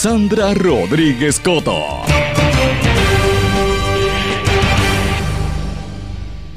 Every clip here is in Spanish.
Sandra Rodríguez Coto.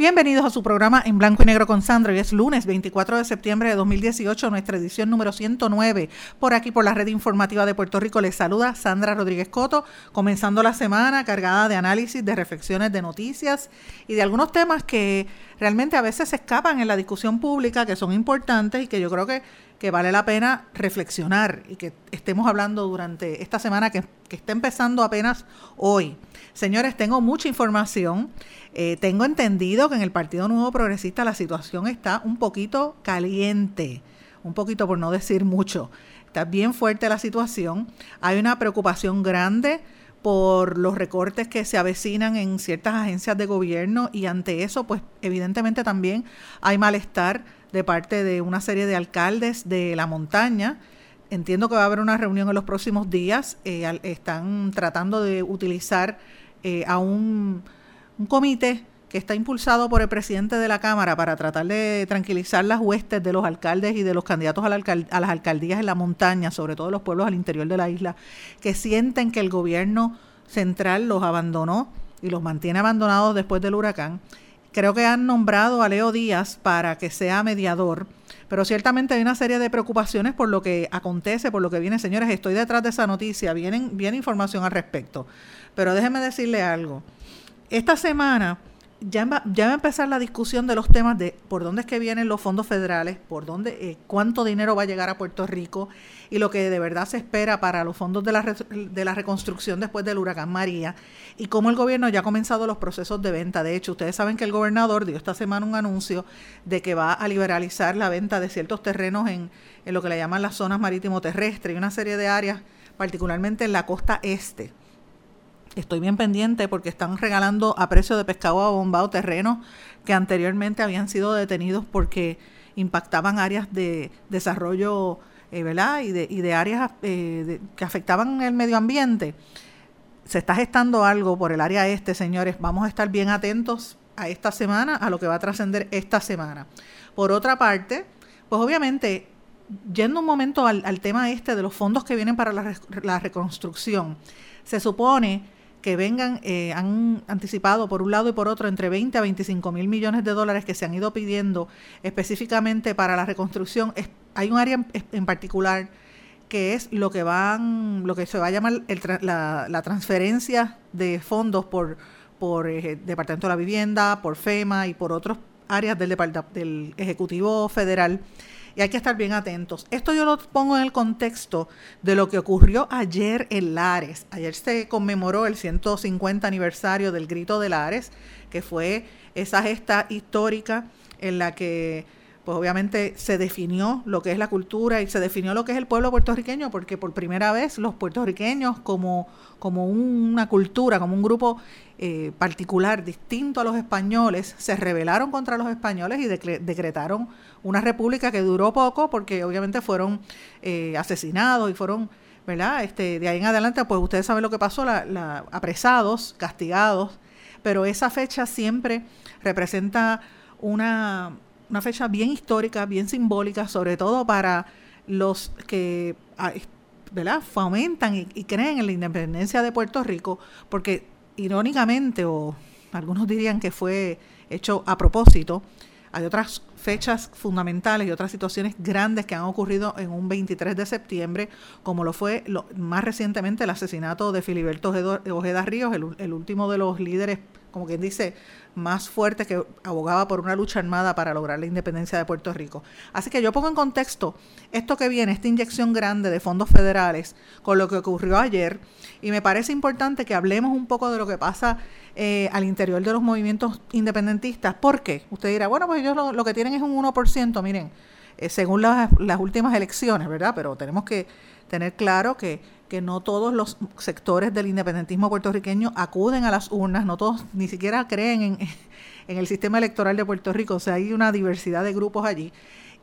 Bienvenidos a su programa en blanco y negro con Sandra. Hoy es lunes 24 de septiembre de 2018, nuestra edición número 109. Por aquí, por la red informativa de Puerto Rico, les saluda Sandra Rodríguez Coto, comenzando la semana cargada de análisis, de reflexiones, de noticias y de algunos temas que realmente a veces se escapan en la discusión pública, que son importantes y que yo creo que, que vale la pena reflexionar y que estemos hablando durante esta semana que, que está empezando apenas hoy. Señores, tengo mucha información. Eh, tengo entendido que en el Partido Nuevo Progresista la situación está un poquito caliente, un poquito por no decir mucho. Está bien fuerte la situación. Hay una preocupación grande por los recortes que se avecinan en ciertas agencias de gobierno y ante eso, pues evidentemente también hay malestar de parte de una serie de alcaldes de la montaña. Entiendo que va a haber una reunión en los próximos días. Eh, están tratando de utilizar eh, a un un comité que está impulsado por el presidente de la Cámara para tratar de tranquilizar las huestes de los alcaldes y de los candidatos a, las alcaldías en la montaña, sobre todo los pueblos al interior de la isla, que sienten que el gobierno central los abandonó y los mantiene abandonados después del huracán. Creo que han nombrado a Leo Díaz para que sea mediador, pero ciertamente hay una serie de preocupaciones por lo que acontece, por lo que viene. Señores, estoy detrás de esa noticia, vienen, viene información al respecto. Pero déjenme decirle algo esta semana ya va, ya va a empezar la discusión de los temas de por dónde es que vienen los fondos federales, por dónde, eh, cuánto dinero va a llegar a Puerto Rico y lo que de verdad se espera para los fondos de la, de la reconstrucción después del huracán María y cómo el gobierno ya ha comenzado los procesos de venta. De hecho, ustedes saben que el gobernador dio esta semana un anuncio de que va a liberalizar la venta de ciertos terrenos en, en lo que le llaman las zonas marítimo terrestres y una serie de áreas, particularmente en la costa este Estoy bien pendiente porque están regalando a precio de pescado abombado terrenos que anteriormente habían sido detenidos porque impactaban áreas de desarrollo, eh, ¿verdad? Y de, áreas eh, que afectaban el medio ambiente. Se está gestando algo por el área este, señores. Vamos a estar bien atentos a esta semana, a lo que va a trascender esta semana. Por otra parte, pues obviamente, yendo un momento al, tema este de los fondos que vienen para la reconstrucción, se supone que vengan, eh, han anticipado por un lado y por otro entre 20 a 25 mil millones de dólares que se han ido pidiendo específicamente para la reconstrucción. hay un área en, particular que es lo que van, lo que se va a llamar la, transferencia de fondos por, por eh, Departamento de la Vivienda, por FEMA y por otras áreas del, del Ejecutivo Federal y hay que estar bien atentos. Esto yo lo pongo en el contexto de lo que ocurrió ayer en Lares. Ayer se conmemoró el 150 aniversario del Grito de Lares, que fue esa gesta histórica en la que pues obviamente se definió lo que es la cultura y se definió lo que es el pueblo puertorriqueño, porque por primera vez los puertorriqueños como, como una cultura, como un grupo eh, particular, distinto a los españoles, se rebelaron contra los españoles y decretaron una república que duró poco porque obviamente fueron eh, asesinados y fueron, ¿verdad? Este, de ahí en adelante, pues ustedes saben lo que pasó, la, apresados, castigados, pero esa fecha siempre representa una, una fecha bien histórica, bien simbólica, sobre todo para los que ¿verdad? fomentan y, creen en la independencia de Puerto Rico, porque irónicamente, o algunos dirían que fue hecho a propósito, hay otras fechas fundamentales y otras situaciones grandes que han ocurrido en un 23 de septiembre, como lo fue lo, más recientemente el asesinato de Filiberto Ojeda Ríos, el último de los líderes, como quien dice, más fuerte que abogaba por una lucha armada para lograr la independencia de Puerto Rico. Así que yo pongo en contexto esto que viene, esta inyección grande de fondos federales con lo que ocurrió ayer y me parece importante que hablemos un poco de lo que pasa eh, al interior de los movimientos independentistas. ¿Por qué? Usted dirá, bueno, pues ellos lo, que tienen es un 1%, miren, eh, según las, las últimas elecciones, ¿verdad? Pero tenemos que tener claro que que no todos los sectores del independentismo puertorriqueño acuden a las urnas, no todos ni siquiera creen en, el sistema electoral de Puerto Rico, o sea, hay una diversidad de grupos allí.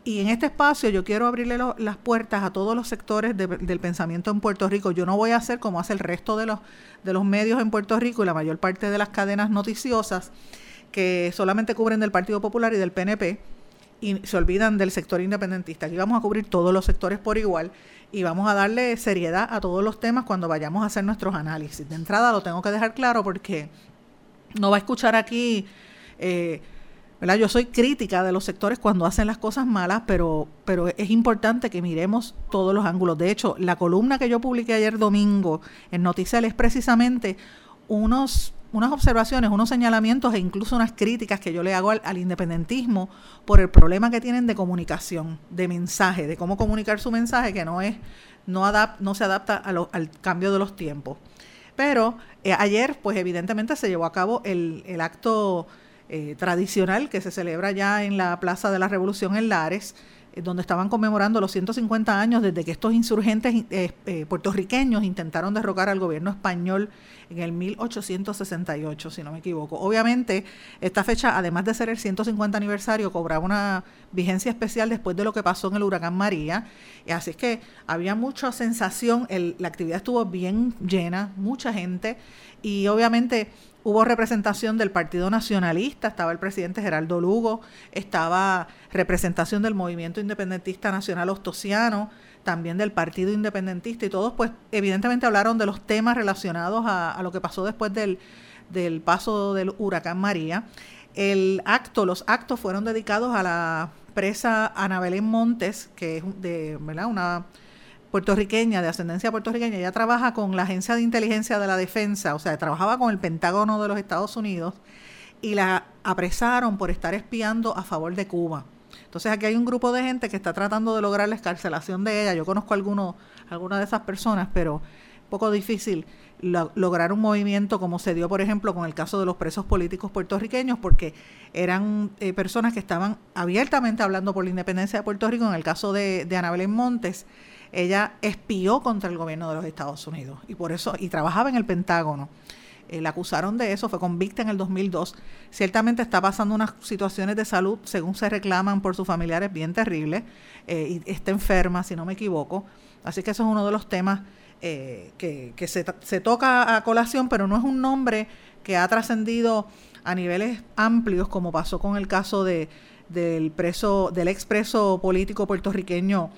Y en este espacio yo quiero abrirle las puertas a todos los sectores del pensamiento en Puerto Rico. Yo no voy a hacer como hace el resto de los, de los medios en Puerto Rico y la mayor parte de las cadenas noticiosas que solamente cubren del Partido Popular y del PNP y se olvidan del sector independentista. Aquí vamos a cubrir todos los sectores por igual y vamos a darle seriedad a todos los temas cuando vayamos a hacer nuestros análisis. De entrada lo tengo que dejar claro porque no va a escuchar aquí, eh, ¿verdad? Yo soy crítica de los sectores cuando hacen las cosas malas, pero, pero es importante que miremos todos los ángulos. De hecho, la columna que yo publiqué ayer domingo en Noticel es precisamente unos unas observaciones, unos señalamientos e incluso unas críticas que yo le hago al, independentismo por el problema que tienen de comunicación, de mensaje, de cómo comunicar su mensaje que no es no adapt, no se adapta al cambio de los tiempos. Pero eh, ayer, pues evidentemente se llevó a cabo el, el acto eh, tradicional que se celebra ya en la Plaza de la Revolución en Lares, donde estaban conmemorando los 150 años desde que estos insurgentes eh, eh, puertorriqueños intentaron derrocar al gobierno español en el 1868, si no me equivoco. Obviamente, esta fecha, además de ser el 150 aniversario, cobraba una vigencia especial después de lo que pasó en el huracán María. Y así es que había mucha sensación, la actividad estuvo bien llena, mucha gente, y obviamente Hubo representación del Partido Nacionalista, estaba el presidente Geraldo Lugo, estaba representación del Movimiento Independentista Nacional Ostosiano, también del Partido Independentista y todos pues evidentemente hablaron de los temas relacionados a, lo que pasó después del, del paso del huracán María. El acto, los actos fueron dedicados a la presa Ana Belén Montes, que es de, ¿verdad? una puertorriqueña, de ascendencia puertorriqueña, ella trabaja con la Agencia de Inteligencia de la Defensa, o sea, trabajaba con el Pentágono de los Estados Unidos y la apresaron por estar espiando a favor de Cuba. Entonces aquí hay un grupo de gente que está tratando de lograr la escarcelación de ella. Yo conozco algunos, algunas de esas personas, pero poco difícil lograr un movimiento como se dio, por ejemplo, con el caso de los presos políticos puertorriqueños, porque eran eh, personas que estaban abiertamente hablando por la independencia de Puerto Rico. En el caso de, de Ana Belén Montes, ella espió contra el gobierno de los Estados Unidos y por eso y trabajaba en el Pentágono. Eh, la acusaron de eso, fue convicta en el 2002. Ciertamente está pasando unas situaciones de salud, según se reclaman por sus familiares, bien terribles. Eh, y está enferma, si no me equivoco. Así que eso es uno de los temas eh, que, que se, se, toca a colación, pero no es un nombre que ha trascendido a niveles amplios, como pasó con el caso de, del preso, del expreso político puertorriqueño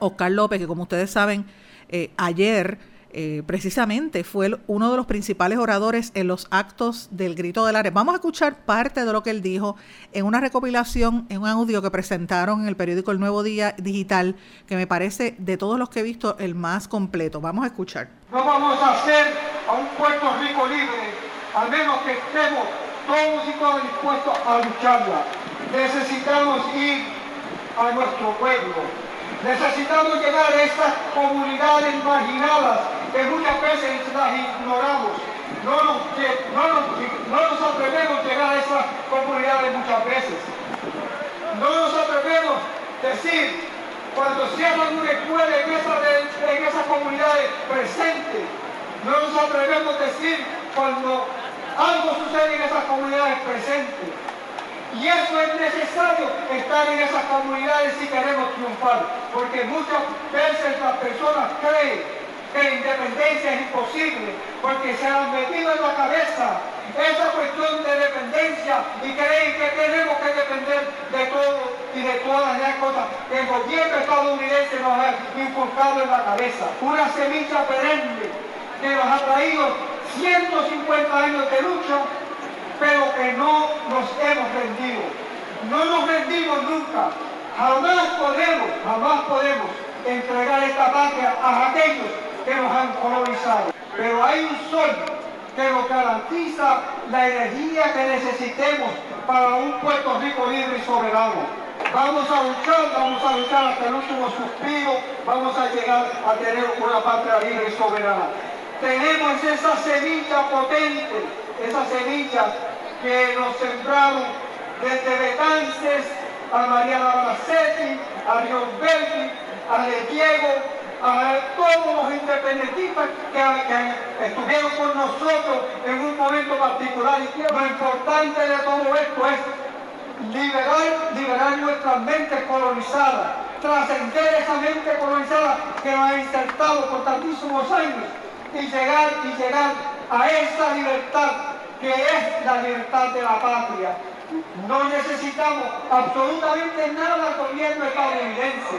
Oscar López, que como ustedes saben, eh, ayer eh, precisamente fue uno de los principales oradores en los actos del Grito del Ares. Vamos a escuchar parte de lo que él dijo en una recopilación, en un audio que presentaron en el periódico El Nuevo Día Digital, que me parece de todos los que he visto el más completo. Vamos a escuchar. No vamos a hacer a un Puerto Rico libre, al menos que estemos todos y todas dispuestos a lucharla. Necesitamos ir a nuestro pueblo, Necesitamos llegar a estas comunidades marginadas que muchas veces las ignoramos. No nos, atrevemos a llegar a estas comunidades muchas veces. No nos atrevemos a decir cuando cierran una escuela en, en esas comunidades presentes. No nos atrevemos a decir cuando algo sucede en esas comunidades presentes. Y eso es necesario estar en esas comunidades si queremos triunfar, porque muchas veces las personas creen que la independencia es imposible, porque se han metido en la cabeza esa cuestión de dependencia y creen que tenemos que depender de todo y de todas las cosas que el gobierno estadounidense nos ha inculcado en la cabeza. Una semilla perenne que nos ha traído 150 años de lucha, pero que no nos hemos rendido. No nos rendimos nunca. Jamás podemos, jamás podemos entregar esta patria a aquellos que nos han colonizado. Pero hay un sol que nos garantiza la energía que necesitemos para un Puerto Rico libre y soberano. Vamos a luchar, vamos a luchar hasta el último suspiro, vamos a llegar a tener una patria libre y soberana. Tenemos esa semilla potente, esa semilla que nos sembraron desde Betances a Mariana Balacetti, a Río Belli, a Le Diego, a todos los independentistas que, estuvieron con nosotros en un momento particular. Lo importante de todo esto es liberar, liberar nuestras mentes colonizadas, trascender esa mente colonizada que nos ha insertado por tantísimos años y llegar, y llegar a esa libertad que es la libertad de la patria. No necesitamos absolutamente nada del gobierno estadounidense.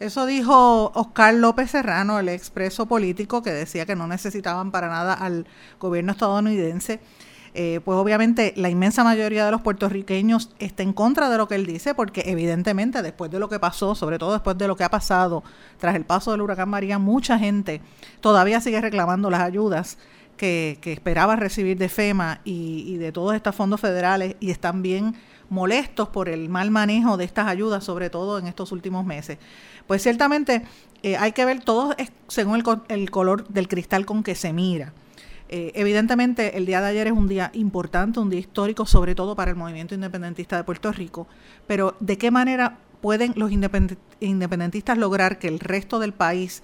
Eso dijo Oscar López Serrano, el expreso político, que decía que no necesitaban para nada al gobierno estadounidense. Eh, pues obviamente la inmensa mayoría de los puertorriqueños está en contra de lo que él dice, porque evidentemente después de lo que pasó, sobre todo después de lo que ha pasado tras el paso del huracán María, mucha gente todavía sigue reclamando las ayudas que, esperaba recibir de FEMA y, de todos estos fondos federales y están bien molestos por el mal manejo de estas ayudas, sobre todo en estos últimos meses. Pues ciertamente eh, hay que ver todo según el, color del cristal con que se mira. Eh, evidentemente el día de ayer es un día importante, un día histórico, sobre todo para el movimiento independentista de Puerto Rico, pero ¿de qué manera pueden los independentistas lograr que el resto del país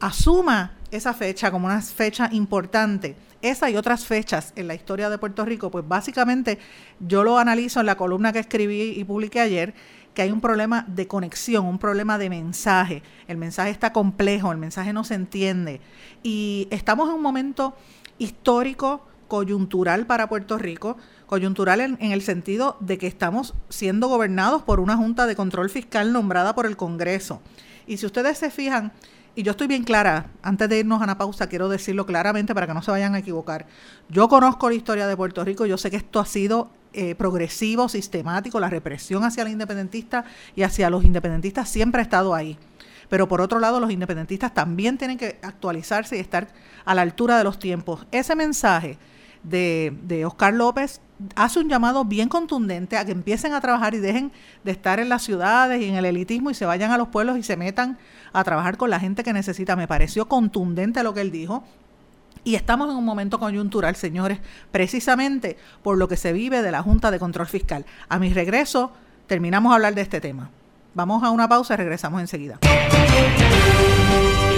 asuma esa fecha como una fecha importante? Esa y otras fechas en la historia de Puerto Rico, pues básicamente yo lo analizo en la columna que escribí y publiqué ayer que hay un problema de conexión, un problema de mensaje. El mensaje está complejo, el mensaje no se entiende. Y estamos en un momento histórico, coyuntural para Puerto Rico, coyuntural en, el sentido de que estamos siendo gobernados por una Junta de Control Fiscal nombrada por el Congreso. Y si ustedes se fijan, y yo estoy bien clara, antes de irnos a una pausa, quiero decirlo claramente para que no se vayan a equivocar. Yo conozco la historia de Puerto Rico, yo sé que esto ha sido eh, progresivo, sistemático, la represión hacia el independentista y hacia los independentistas siempre ha estado ahí. Pero por otro lado, los independentistas también tienen que actualizarse y estar a la altura de los tiempos. Ese mensaje de, de Oscar López hace un llamado bien contundente a que empiecen a trabajar y dejen de estar en las ciudades y en el elitismo y se vayan a los pueblos y se metan a trabajar con la gente que necesita. Me pareció contundente lo que él dijo. Y estamos en un momento coyuntural, señores, precisamente por lo que se vive de la Junta de Control Fiscal. A mi regreso, terminamos a hablar de este tema. Vamos a una pausa y regresamos enseguida.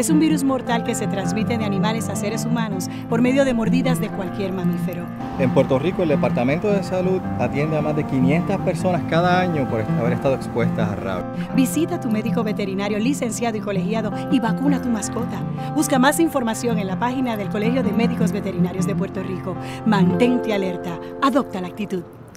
es un virus mortal que se transmite de animales a seres humanos por medio de mordidas de cualquier mamífero. En Puerto Rico, el Departamento de Salud atiende a más de 500 personas cada año por haber estado expuestas a rabia. Visita a tu médico veterinario licenciado y colegiado y vacuna a tu mascota. Busca más información en la página del Colegio de Médicos Veterinarios de Puerto Rico. Mantente alerta. Adopta la actitud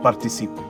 participe.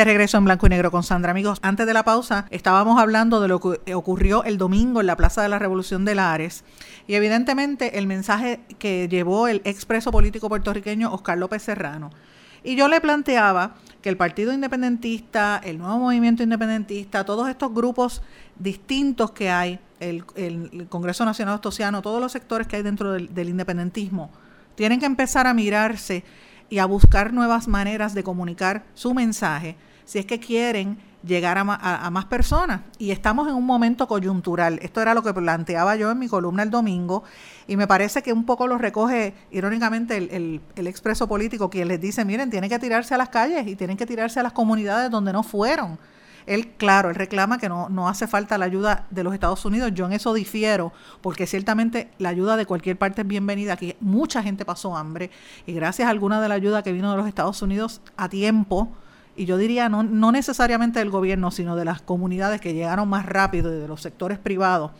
De regreso en blanco y negro con Sandra. Amigos, antes de la pausa estábamos hablando de lo que ocurrió el domingo en la Plaza de la Revolución de Lares y evidentemente el mensaje que llevó el expreso político puertorriqueño Oscar López Serrano. Y yo le planteaba que el Partido Independentista, el nuevo movimiento independentista, todos estos grupos distintos que hay, el, Congreso Nacional Ostosiano, todos los sectores que hay dentro del independentismo, tienen que empezar a mirarse y a buscar nuevas maneras de comunicar su mensaje si es que quieren llegar a, más personas. Y estamos en un momento coyuntural. Esto era lo que planteaba yo en mi columna el domingo y me parece que un poco lo recoge irónicamente el, el, expreso político, quien les dice, miren, tienen que tirarse a las calles y tienen que tirarse a las comunidades donde no fueron él, claro, él reclama que no, no hace falta la ayuda de los Estados Unidos. Yo en eso difiero, porque ciertamente la ayuda de cualquier parte es bienvenida. Aquí mucha gente pasó hambre y gracias a alguna de la ayuda que vino de los Estados Unidos a tiempo, y yo diría no, no necesariamente del gobierno, sino de las comunidades que llegaron más rápido y de los sectores privados,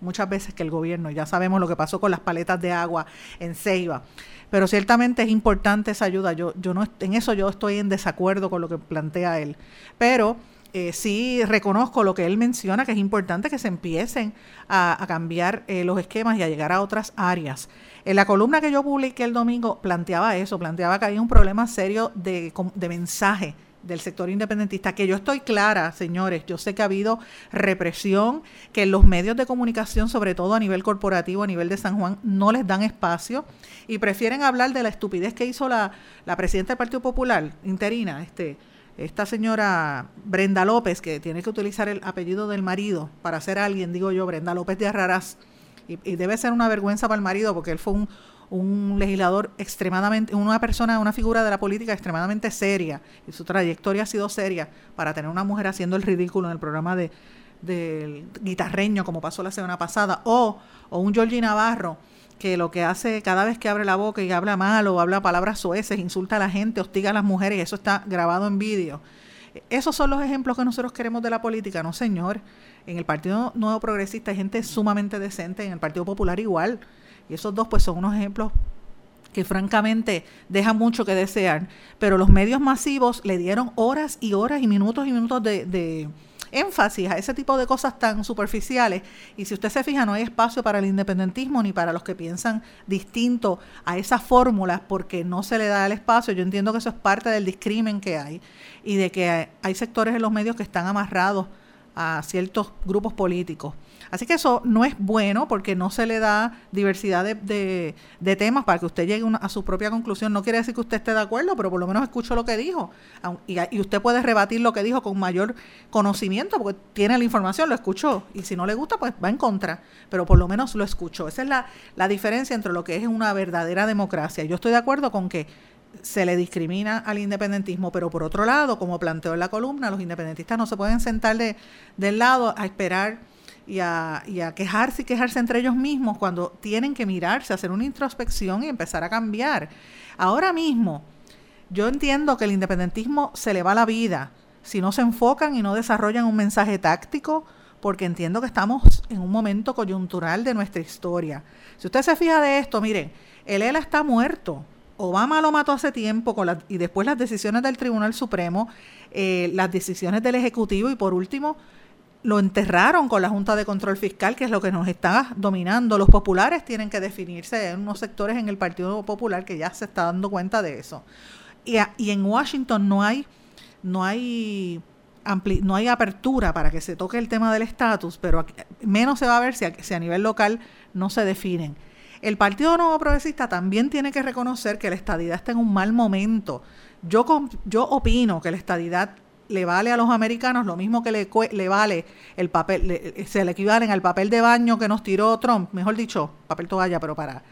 muchas veces que el gobierno. Ya sabemos lo que pasó con las paletas de agua en Ceiba. Pero ciertamente es importante esa ayuda. Yo, yo no en eso yo estoy en desacuerdo con lo que plantea él. Pero eh, sí reconozco lo que él menciona, que es importante que se empiecen a, cambiar eh, los esquemas y a llegar a otras áreas. En la columna que yo publiqué el domingo planteaba eso, planteaba que hay un problema serio de, de mensaje del sector independentista, que yo estoy clara, señores, yo sé que ha habido represión, que los medios de comunicación, sobre todo a nivel corporativo, a nivel de San Juan, no les dan espacio y prefieren hablar de la estupidez que hizo la, la presidenta del Partido Popular, interina, este, esta señora Brenda López, que tiene que utilizar el apellido del marido para ser alguien, digo yo, Brenda López de Arrarás, y, debe ser una vergüenza para el marido porque él fue un, un legislador extremadamente, una persona, una figura de la política extremadamente seria, y su trayectoria ha sido seria para tener una mujer haciendo el ridículo en el programa de del guitarreño como pasó la semana pasada, o, o un Georgie Navarro que lo que hace cada vez que abre la boca y habla mal o habla palabras sueces, insulta a la gente, hostiga a las mujeres, y eso está grabado en vídeo. Esos son los ejemplos que nosotros queremos de la política, no señor. En el Partido Nuevo Progresista hay gente sumamente decente, en el Partido Popular igual. Y esos dos pues son unos ejemplos que francamente dejan mucho que desear. Pero los medios masivos le dieron horas y horas y minutos y minutos de énfasis a ese tipo de cosas tan superficiales. Y si usted se fija, no hay espacio para el independentismo ni para los que piensan distinto a esas fórmulas porque no se le da el espacio. Yo entiendo que eso es parte del discrimen que hay y de que hay sectores en los medios que están amarrados a ciertos grupos políticos. Así que eso no es bueno porque no se le da diversidad de, temas para que usted llegue a su propia conclusión. No quiere decir que usted esté de acuerdo, pero por lo menos escucho lo que dijo. Y, y, usted puede rebatir lo que dijo con mayor conocimiento porque tiene la información, lo escuchó. Y si no le gusta, pues va en contra. Pero por lo menos lo escuchó. Esa es la, la diferencia entre lo que es una verdadera democracia. Yo estoy de acuerdo con que se le discrimina al independentismo, pero por otro lado, como planteó en la columna, los independentistas no se pueden sentar de, del lado a esperar y a, y a quejarse y quejarse entre ellos mismos cuando tienen que mirarse, hacer una introspección y empezar a cambiar. Ahora mismo, yo entiendo que el independentismo se le va la vida si no se enfocan y no desarrollan un mensaje táctico, porque entiendo que estamos en un momento coyuntural de nuestra historia. Si usted se fija de esto, miren, el ELA está muerto Obama lo mató hace tiempo y después las decisiones del Tribunal Supremo, eh, las decisiones del Ejecutivo y por último lo enterraron con la Junta de Control Fiscal, que es lo que nos está dominando. Los populares tienen que definirse, hay unos sectores en el Partido Popular que ya se está dando cuenta de eso. Y, y en Washington no hay, no hay no hay apertura para que se toque el tema del estatus, pero menos se va a ver si si a nivel local no se definen. El Partido Nuevo Progresista también tiene que reconocer que la estadidad está en un mal momento. Yo, yo opino que la estadidad le vale a los americanos lo mismo que le, le vale el papel, se le equivalen al papel de baño que nos tiró Trump, mejor dicho, papel toalla, pero para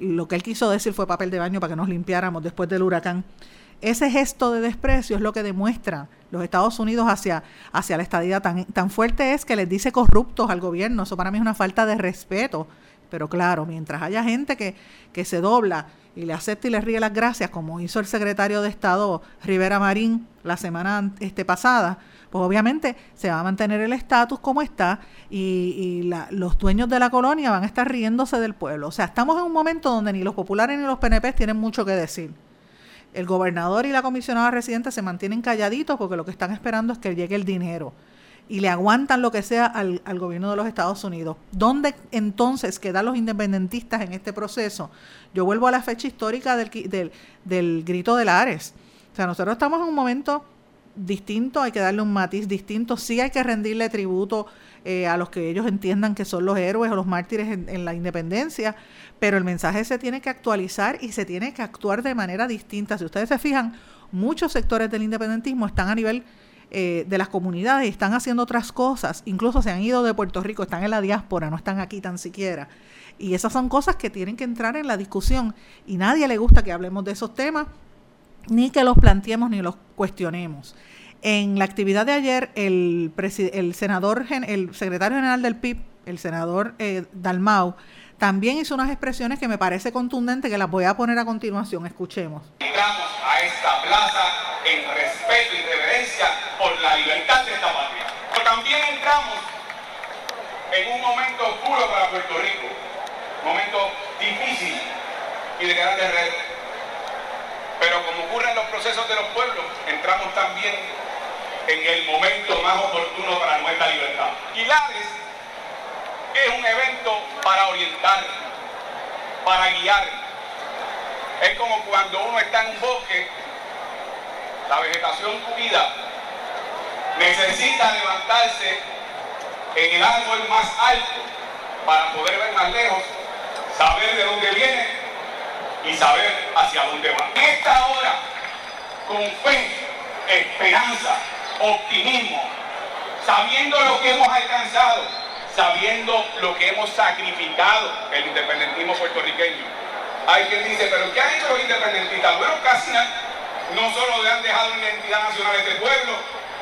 lo que él quiso decir fue papel de baño para que nos limpiáramos después del huracán. Ese gesto de desprecio es lo que demuestra los Estados Unidos hacia, hacia la estadidad. Tan, tan fuerte es que les dice corruptos al gobierno. Eso para mí es una falta de respeto pero claro, mientras haya gente que, que se dobla y le acepta y le ríe las gracias, como hizo el secretario de Estado Rivera Marín la semana este, pasada, pues obviamente se va a mantener el estatus como está y, los dueños de la colonia van a estar riéndose del pueblo. O sea, estamos en un momento donde ni los populares ni los PNP tienen mucho que decir. El gobernador y la comisionada residente se mantienen calladitos porque lo que están esperando es que llegue el dinero y le aguantan lo que sea al, gobierno de los Estados Unidos. ¿Dónde entonces quedan los independentistas en este proceso? Yo vuelvo a la fecha histórica del, del, del grito de Lares. O sea, nosotros estamos en un momento distinto, hay que darle un matiz distinto, sí hay que rendirle tributo eh, a los que ellos entiendan que son los héroes o los mártires en, la independencia, pero el mensaje se tiene que actualizar y se tiene que actuar de manera distinta. Si ustedes se fijan, muchos sectores del independentismo están a nivel eh, de las comunidades están haciendo otras cosas, incluso se han ido de Puerto Rico, están en la diáspora, no están aquí tan siquiera. Y esas son cosas que tienen que entrar en la discusión y nadie le gusta que hablemos de esos temas, ni que los planteemos ni los cuestionemos. En la actividad de ayer, el, senador, el secretario general del PIB, el senador eh, Dalmau, también hizo unas expresiones que me parece contundente que las voy a poner a continuación. Escuchemos. A esta plaza en respeto y reverencia por la libertad de esta patria. Pero también entramos en un momento para Puerto Rico, momento difícil y de grandes retos. Pero como ocurre los procesos de los pueblos, entramos también en el momento más oportuno para nuestra libertad. Pilares es un evento para orientar, para guiar. Es como cuando uno está en un bosque, la vegetación cuida, necesita levantarse en el árbol más alto para poder ver más lejos, saber de dónde viene y saber hacia dónde va. En esta hora, con fe, esperanza, optimismo, sabiendo lo que hemos alcanzado, sabiendo lo que hemos sacrificado el independentismo puertorriqueño. Hay quien dice, pero ¿qué han hecho los independentistas? Bueno, casi no solo le han dejado una identidad nacional a este pueblo,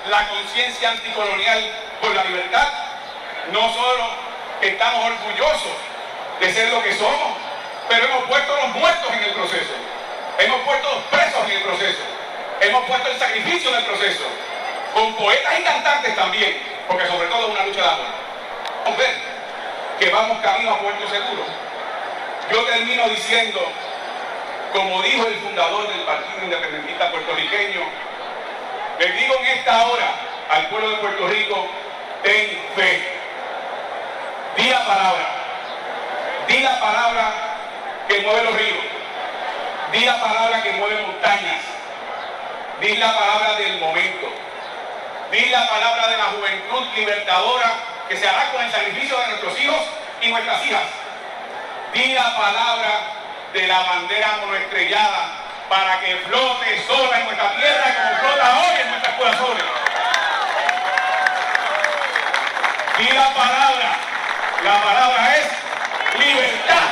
la conciencia anticolonial por la libertad, no solo estamos orgullosos de ser lo que somos, pero hemos puesto los muertos en el proceso, hemos puesto los presos en el proceso, hemos puesto el sacrificio en el proceso, con poetas y cantantes también, porque sobre todo es una lucha de amor ver que vamos camino a Puerto Seguro. Yo termino diciendo, como dijo el fundador del Partido Independentista Puertorriqueño, le digo en esta hora al pueblo de Puerto Rico, ten fe. Di la palabra. Di la palabra que mueve los ríos. Di la palabra que mueve montañas. Di la palabra del momento. Di la palabra de la juventud libertadora que se hará con el sacrificio de nuestros hijos y nuestras hijas. Di la palabra de la bandera monoestrellada para que flote sola en nuestra tierra como flota hoy en nuestras corazones. Di la palabra. La palabra es libertad.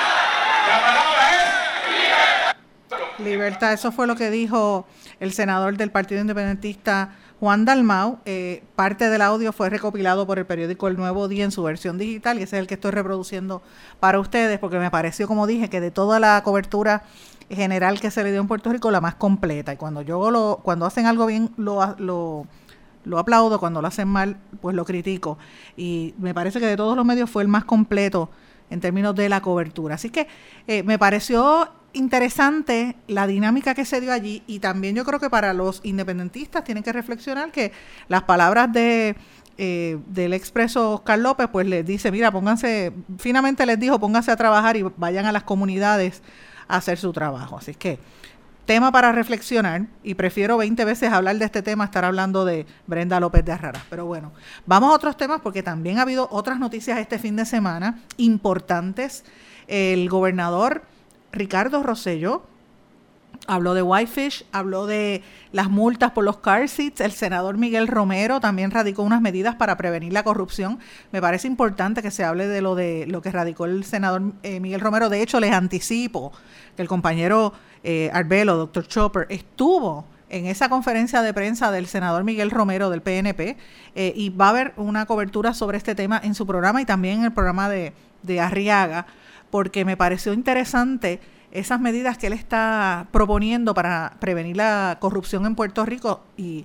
La palabra es libertad. Libertad, eso fue lo que dijo el senador del Partido Independentista Juan Dalmau. Eh, parte del audio fue recopilado por el periódico El Nuevo Día en su versión digital y ese es el que estoy reproduciendo para ustedes porque me pareció, como dije, que de toda la cobertura general que se le dio en Puerto Rico, la más completa. Y cuando yo lo, cuando hacen algo bien, lo, lo, lo aplaudo, cuando lo hacen mal, pues lo critico. Y me parece que de todos los medios fue el más completo en términos de la cobertura. Así que eh, me pareció interesante la dinámica que se dio allí y también yo creo que para los independentistas tienen que reflexionar que las palabras de eh, del expreso Oscar López pues les dice mira pónganse finalmente les dijo pónganse a trabajar y vayan a las comunidades a hacer su trabajo así que tema para reflexionar y prefiero 20 veces hablar de este tema estar hablando de Brenda López de Arrara. Pero bueno, vamos a otros temas porque también ha habido otras noticias este fin de semana importantes. El gobernador Ricardo Rosselló habló de Whitefish, habló de las multas por los car seats. El senador Miguel Romero también radicó unas medidas para prevenir la corrupción. Me parece importante que se hable de lo de lo que radicó el senador eh, Miguel Romero. De hecho, les anticipo que el compañero eh, Arbelo, doctor Chopper, estuvo en esa conferencia de prensa del senador Miguel Romero del PNP eh, y va a haber una cobertura sobre este tema en su programa y también en el programa de, de Arriaga porque me pareció interesante esas medidas que él está proponiendo para prevenir la corrupción en Puerto Rico y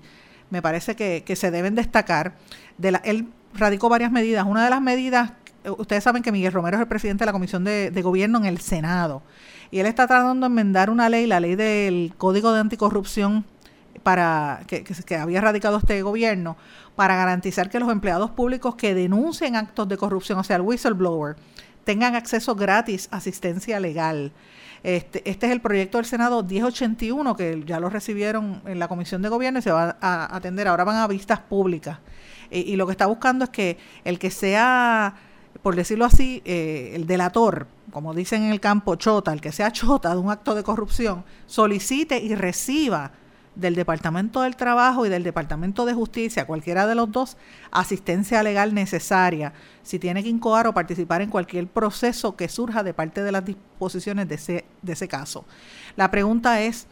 me parece que, se deben destacar. De él radicó varias medidas. Una de las medidas, ustedes saben que Miguel Romero es el presidente de la Comisión de, Gobierno en el Senado y él está tratando de enmendar una ley, la ley del Código de Anticorrupción para que, que, había radicado este gobierno para garantizar que los empleados públicos que denuncien actos de corrupción, o sea, el whistleblower, tengan acceso gratis a asistencia legal. Este, este es el proyecto del Senado 1081, que ya lo recibieron en la Comisión de Gobierno y se va a atender. Ahora van a vistas públicas. y lo que está buscando es que el que sea, por decirlo así, eh, el delator, como dicen en el campo, chota, el que sea chota de un acto de corrupción, solicite y reciba del Departamento del Trabajo y del Departamento de Justicia, cualquiera de los dos, asistencia legal necesaria si tiene que incoar o participar en cualquier proceso que surja de parte de las disposiciones de ese, de ese caso. La pregunta es,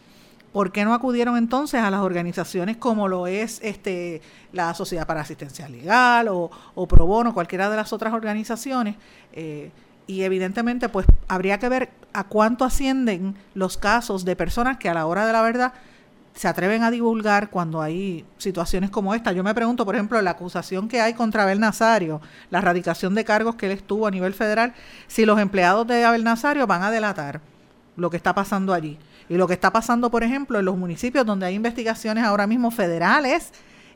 ¿por qué no acudieron entonces a las organizaciones como lo es este, la Sociedad para Asistencia Legal o, o Pro Bono, cualquiera de las otras organizaciones? Eh, y evidentemente pues habría que ver a cuánto ascienden los casos de personas que a la hora de la verdad se atreven a divulgar cuando hay situaciones como esta. Yo me pregunto, por ejemplo, la acusación que hay contra Abel Nazario, la erradicación de cargos que él estuvo a nivel federal, si los empleados de Abel Nazario van a delatar lo que está pasando allí. Y lo que está pasando, por ejemplo, en los municipios donde hay investigaciones ahora mismo federales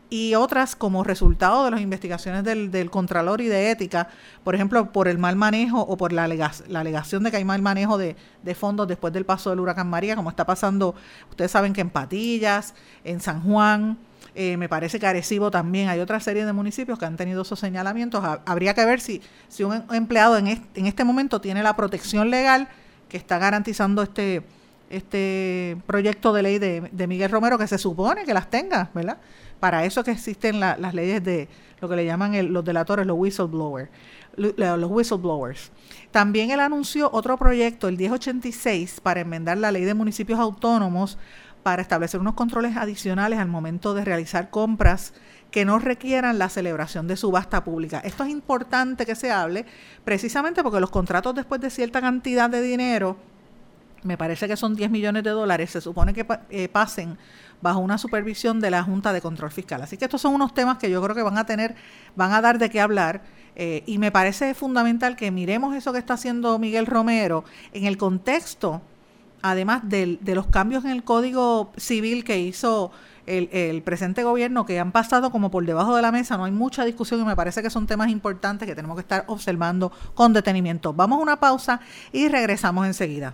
y otras como resultado de las investigaciones del, del, Contralor y de Ética, por ejemplo, por el mal manejo o por la, la alegación de que hay mal manejo de, de, fondos después del paso del huracán María, como está pasando, ustedes saben que en Patillas, en San Juan, eh, me parece que Arecibo también, hay otra serie de municipios que han tenido esos señalamientos. Habría que ver si, si un empleado en este, en este momento tiene la protección legal que está garantizando este este proyecto de ley de, de Miguel Romero, que se supone que las tenga, ¿verdad? Para eso que existen las leyes de lo que le llaman los delatores, los whistleblowers. Los whistleblowers. También él anunció otro proyecto, el 1086, para enmendar la ley de municipios autónomos para establecer unos controles adicionales al momento de realizar compras que no requieran la celebración de subasta pública. Esto es importante que se hable precisamente porque los contratos después de cierta cantidad de dinero, me parece que son 10 millones de dólares, se supone que eh, pasen bajo una supervisión de la Junta de Control Fiscal. Así que estos son unos temas que yo creo que van a tener, van a dar de qué hablar. Eh, y me parece fundamental que miremos eso que está haciendo Miguel Romero en el contexto, además de, los cambios en el Código Civil que hizo el, el, presente gobierno, que han pasado como por debajo de la mesa, no hay mucha discusión y me parece que son temas importantes que tenemos que estar observando con detenimiento. Vamos a una pausa y regresamos enseguida.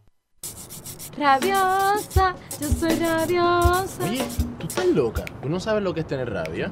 Rabiosa, yo soy rabiosa. Oye, tú estás loca. ¿Tú no sabes lo que es tener rabia?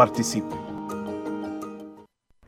Participe.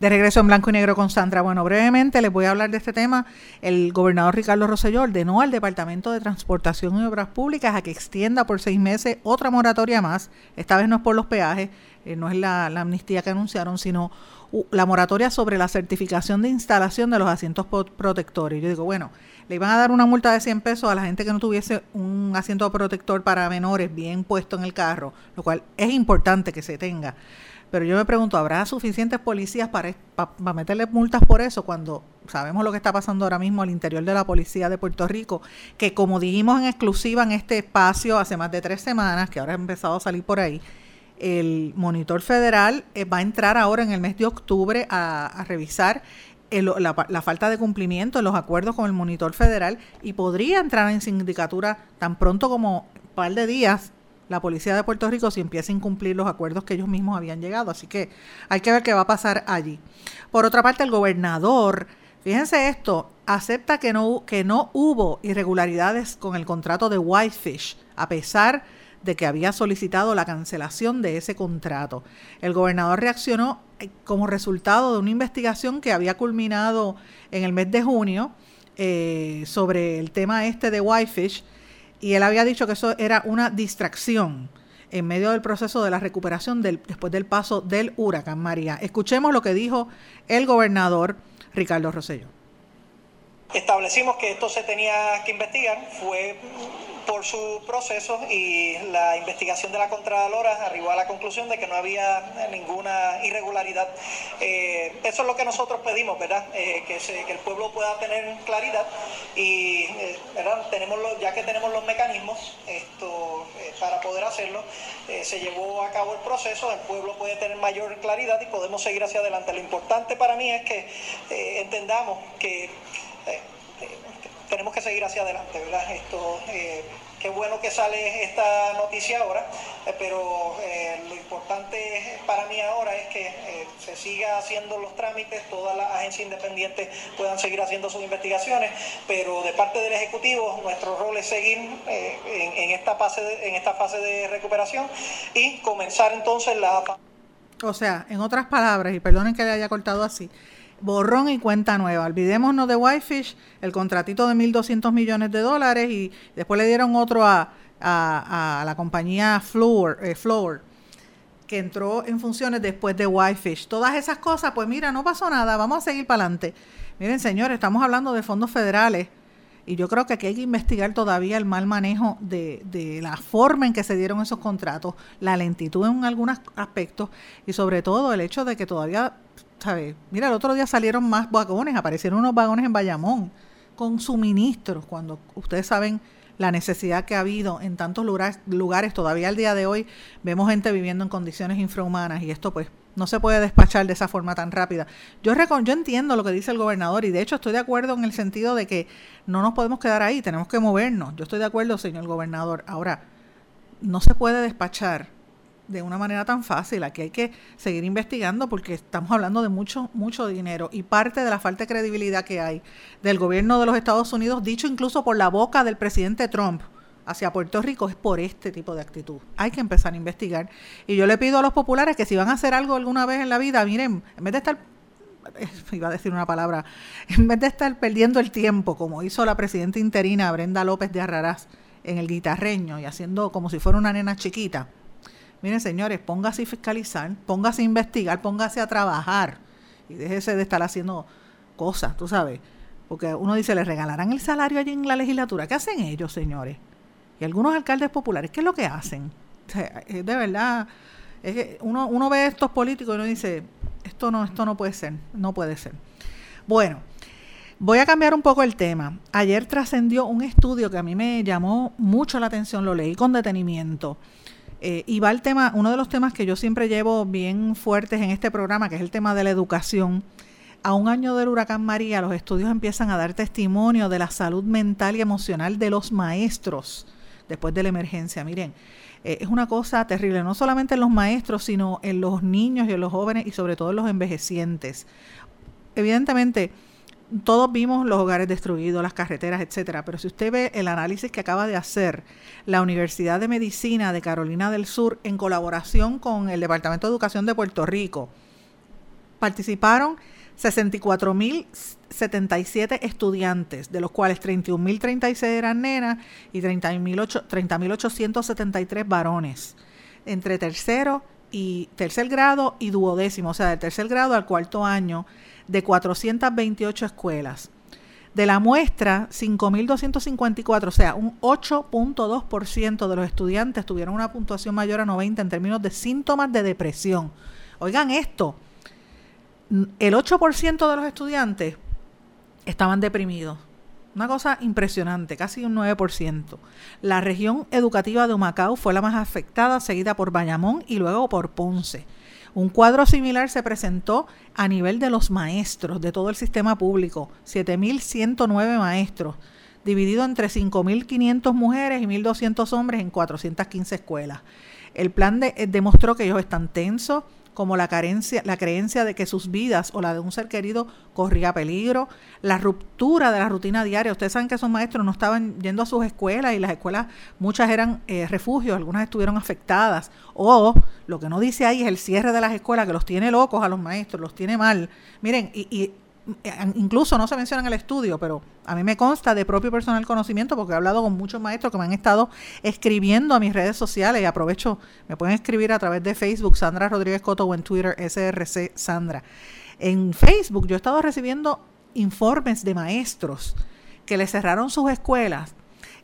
De regreso en blanco y negro con Sandra. Bueno, brevemente les voy a hablar de este tema. El gobernador Ricardo Rosselló ordenó al Departamento de Transportación y Obras Públicas a que extienda por seis meses otra moratoria más. Esta vez no es por los peajes, eh, no es la, la, amnistía que anunciaron, sino uh, la moratoria sobre la certificación de instalación de los asientos protectores. Yo digo, bueno, le iban a dar una multa de 100 pesos a la gente que no tuviese un asiento protector para menores bien puesto en el carro, lo cual es importante que se tenga. Pero yo me pregunto, ¿habrá suficientes policías para, para, meterle multas por eso cuando sabemos lo que está pasando ahora mismo al interior de la policía de Puerto Rico? Que como dijimos en exclusiva en este espacio hace más de tres semanas, que ahora ha empezado a salir por ahí, el monitor federal eh, va a entrar ahora en el mes de octubre a, revisar el, la, la, falta de cumplimiento en los acuerdos con el monitor federal y podría entrar en sindicatura tan pronto como un par de días la policía de Puerto Rico si empieza a incumplir los acuerdos que ellos mismos habían llegado. Así que hay que ver qué va a pasar allí. Por otra parte, el gobernador, fíjense esto, acepta que no, que no hubo irregularidades con el contrato de Whitefish, a pesar de que había solicitado la cancelación de ese contrato. El gobernador reaccionó como resultado de una investigación que había culminado en el mes de junio eh, sobre el tema este de Whitefish y él había dicho que eso era una distracción. en medio del proceso de la recuperación del, después del paso del huracán María. Escuchemos lo que dijo el gobernador Ricardo Rosselló. Establecimos que esto se tenía que investigar, fue por su proceso y la investigación de la Contralora arribó a la conclusión de que no había ninguna irregularidad. Eh, eso es lo que nosotros pedimos, ¿verdad? Eh, que, el pueblo pueda tener claridad y, eh, ¿verdad? Tenemos ya que tenemos los mecanismos esto, para poder hacerlo, se llevó a cabo el proceso, el pueblo puede tener mayor claridad y podemos seguir hacia adelante. Lo importante para mí es que entendamos que tenemos que seguir hacia adelante, ¿verdad? Esto, eh, qué bueno que sale esta noticia ahora, eh, pero eh, lo importante para mí ahora es que se siga haciendo los trámites, todas las agencias independientes puedan seguir haciendo sus investigaciones, pero de parte del Ejecutivo nuestro rol es seguir en, esta fase de, en esta fase de recuperación y comenzar entonces la... O sea, en otras palabras, y perdonen que le haya cortado así, borrón y cuenta nueva. Olvidémonos de Whitefish, el contratito de 1.200 millones de dólares y después le dieron otro a, la compañía Floor, eh, que entró en funciones después de Whitefish. Todas esas cosas, pues mira, no pasó nada, vamos a seguir para adelante. Miren, señores, estamos hablando de fondos federales y yo creo que aquí hay que investigar todavía el mal manejo de, de la forma en que se dieron esos contratos, la lentitud en algunos aspectos y sobre todo el hecho de que todavía Mira, el otro día salieron más vagones, aparecieron unos vagones en Bayamón con suministros, cuando ustedes saben la necesidad que ha habido en tantos lugares, lugares, todavía al día de hoy vemos gente viviendo en condiciones infrahumanas y esto pues no se puede despachar de esa forma tan rápida. Yo, yo entiendo lo que dice el gobernador y de hecho estoy de acuerdo en el sentido de que no nos podemos quedar ahí, tenemos que movernos. Yo estoy de acuerdo, señor gobernador. Ahora, no se puede despachar de una manera tan fácil. Aquí hay que seguir investigando porque estamos hablando de mucho, mucho dinero y parte de la falta de credibilidad que hay del gobierno de los Estados Unidos, dicho incluso por la boca del presidente Trump hacia Puerto Rico, es por este tipo de actitud. Hay que empezar a investigar. Y yo le pido a los populares que si van a hacer algo alguna vez en la vida, miren, en vez de estar iba a decir una palabra, en vez de estar perdiendo el tiempo, como hizo la presidenta interina Brenda López de Arrarás en el guitarreño y haciendo como si fuera una nena chiquita, Miren, señores, póngase a fiscalizar, póngase a investigar, póngase a trabajar y déjese de estar haciendo cosas, tú sabes. Porque uno dice, ¿le regalarán el salario allí en la legislatura? ¿Qué hacen ellos, señores? Y algunos alcaldes populares, ¿qué es lo que hacen? de verdad, es que uno, uno ve a estos políticos y uno dice, esto no, esto no puede ser, no puede ser. Bueno, voy a cambiar un poco el tema. Ayer trascendió un estudio que a mí me llamó mucho la atención, lo leí con detenimiento eh, y va el tema, uno de los temas que yo siempre llevo bien fuertes en este programa, que es el tema de la educación. A un año del huracán María, los estudios empiezan a dar testimonio de la salud mental y emocional de los maestros después de la emergencia. Miren, eh, es una cosa terrible, no solamente en los maestros, sino en los niños y en los jóvenes y sobre todo en los envejecientes. Evidentemente, todos vimos los hogares destruidos, las carreteras, etcétera, pero si usted ve el análisis que acaba de hacer la Universidad de Medicina de Carolina del Sur en colaboración con el Departamento de Educación de Puerto Rico, participaron 64.077 estudiantes, de los cuales 31.036 eran nenas y 30.873 varones, entre tercero y tercer grado y duodécimo, o sea, del tercer grado al cuarto año de 428 escuelas. De la muestra, 5.254, o sea, un 8.2% de los estudiantes tuvieron una puntuación mayor a 90 en términos de síntomas de depresión. Oigan esto, el 8% de los estudiantes estaban deprimidos. Una cosa impresionante, casi un 9%. La región educativa de Humacao fue la más afectada, seguida por Bayamón y luego por Ponce. Un cuadro similar se presentó a nivel de los maestros de todo el sistema público, 7.109 maestros, dividido entre 5.500 mujeres y 1.200 hombres en 415 escuelas. El plan eh, demostró que ellos están tensos, como la, carencia, la creencia de que sus vidas o la de un ser querido corría peligro, la ruptura de la rutina diaria. Ustedes saben que esos maestros no estaban yendo a sus escuelas y las escuelas, muchas eran eh, refugios, algunas estuvieron afectadas. O lo que no dice ahí es el cierre de las escuelas, que los tiene locos a los maestros, los tiene mal. Miren, y, y incluso no se menciona en el estudio, pero a mí me consta de propio personal conocimiento porque he hablado con muchos maestros que me han estado escribiendo a mis redes sociales y aprovecho, me pueden escribir a través de Facebook, Sandra Rodríguez Coto o en Twitter, SRC Sandra. En Facebook yo he estado recibiendo informes de maestros que le cerraron sus escuelas